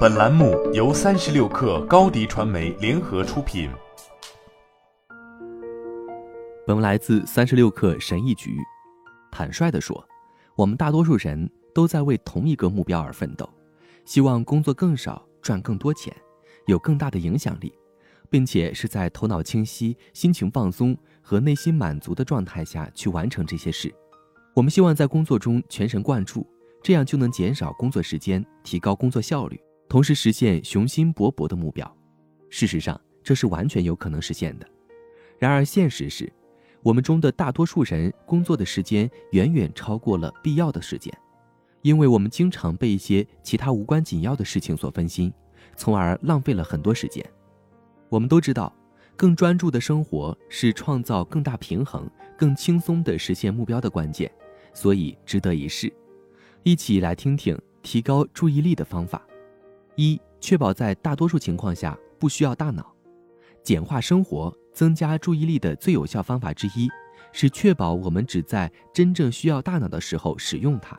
本栏目由三十六氪高低传媒联合出品。本文来自三十六氪神译局。坦率地说，我们大多数人都在为同一个目标而奋斗，希望工作更少，赚更多钱，有更大的影响力，并且是在头脑清晰、心情放松和内心满足的状态下去完成这些事。我们希望在工作中全神贯注。这样就能减少工作时间，提高工作效率，同时实现雄心勃勃的目标。事实上，这是完全有可能实现的。然而，现实是，我们中的大多数人工作的时间远远超过了必要的时间，因为我们经常被一些其他无关紧要的事情所分心，从而浪费了很多时间。我们都知道，更专注的生活是创造更大平衡、更轻松地实现目标的关键，所以值得一试。一起来听听提高注意力的方法。一、确保在大多数情况下不需要大脑。简化生活、增加注意力的最有效方法之一，是确保我们只在真正需要大脑的时候使用它。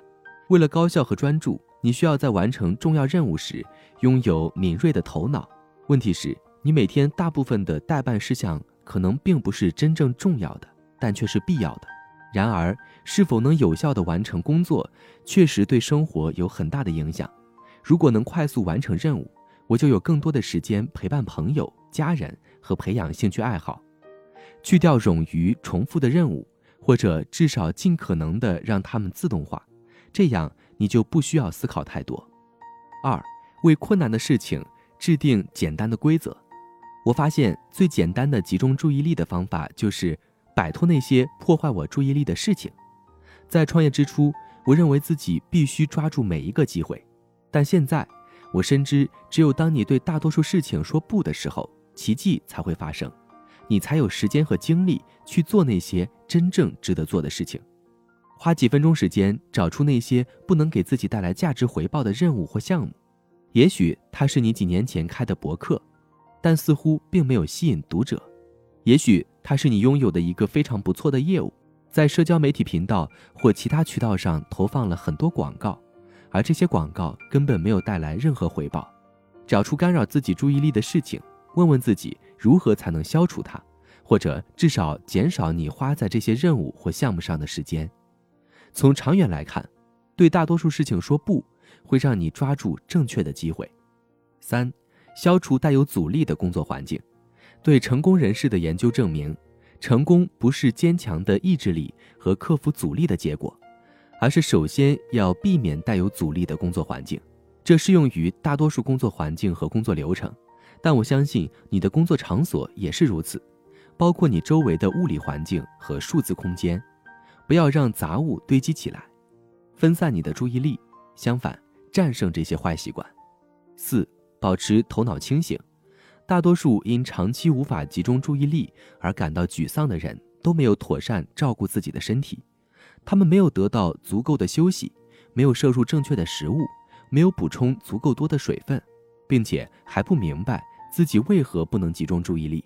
为了高效和专注，你需要在完成重要任务时拥有敏锐的头脑。问题是，你每天大部分的代办事项可能并不是真正重要的，但却是必要的。然而，是否能有效地完成工作，确实对生活有很大的影响。如果能快速完成任务，我就有更多的时间陪伴朋友、家人和培养兴趣爱好。去掉冗余重复的任务，或者至少尽可能的让它们自动化，这样你就不需要思考太多。二，为困难的事情制定简单的规则。我发现最简单的集中注意力的方法就是。摆脱那些破坏我注意力的事情。在创业之初，我认为自己必须抓住每一个机会，但现在我深知，只有当你对大多数事情说不的时候，奇迹才会发生，你才有时间和精力去做那些真正值得做的事情。花几分钟时间找出那些不能给自己带来价值回报的任务或项目，也许它是你几年前开的博客，但似乎并没有吸引读者。也许它是你拥有的一个非常不错的业务，在社交媒体频道或其他渠道上投放了很多广告，而这些广告根本没有带来任何回报。找出干扰自己注意力的事情，问问自己如何才能消除它，或者至少减少你花在这些任务或项目上的时间。从长远来看，对大多数事情说不，会让你抓住正确的机会。三，消除带有阻力的工作环境。对成功人士的研究证明，成功不是坚强的意志力和克服阻力的结果，而是首先要避免带有阻力的工作环境。这适用于大多数工作环境和工作流程，但我相信你的工作场所也是如此，包括你周围的物理环境和数字空间。不要让杂物堆积起来，分散你的注意力。相反，战胜这些坏习惯。四、保持头脑清醒。大多数因长期无法集中注意力而感到沮丧的人都没有妥善照顾自己的身体，他们没有得到足够的休息，没有摄入正确的食物，没有补充足够多的水分，并且还不明白自己为何不能集中注意力。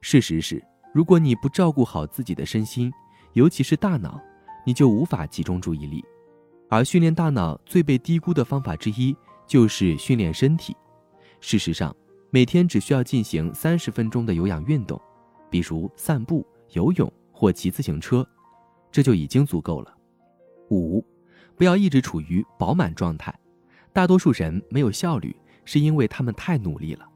事实是，如果你不照顾好自己的身心，尤其是大脑，你就无法集中注意力。而训练大脑最被低估的方法之一就是训练身体。事实上，每天只需要进行三十分钟的有氧运动，比如散步、游泳或骑自行车，这就已经足够了。五，不要一直处于饱满状态。大多数人没有效率，是因为他们太努力了。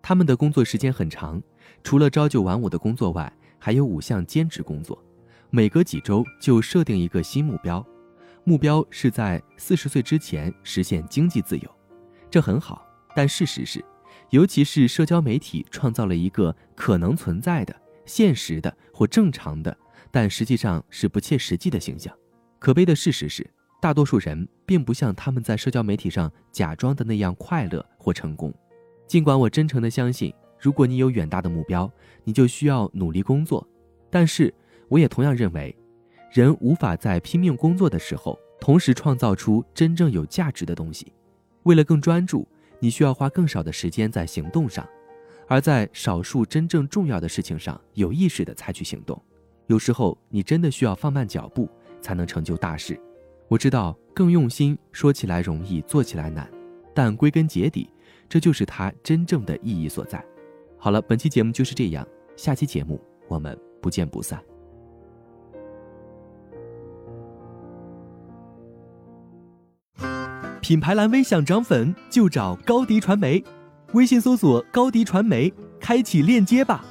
他们的工作时间很长，除了朝九晚五的工作外，还有五项兼职工作。每隔几周就设定一个新目标，目标是在四十岁之前实现经济自由。这很好，但事实是。尤其是社交媒体创造了一个可能存在的、现实的或正常的，但实际上是不切实际的形象。可悲的事实是，大多数人并不像他们在社交媒体上假装的那样快乐或成功。尽管我真诚的相信，如果你有远大的目标，你就需要努力工作。但是，我也同样认为，人无法在拼命工作的时候，同时创造出真正有价值的东西。为了更专注。你需要花更少的时间在行动上，而在少数真正重要的事情上有意识地采取行动。有时候，你真的需要放慢脚步，才能成就大事。我知道，更用心说起来容易，做起来难。但归根结底，这就是它真正的意义所在。好了，本期节目就是这样，下期节目我们不见不散。品牌蓝 V 想涨粉就找高迪传媒，微信搜索高迪传媒，开启链接吧。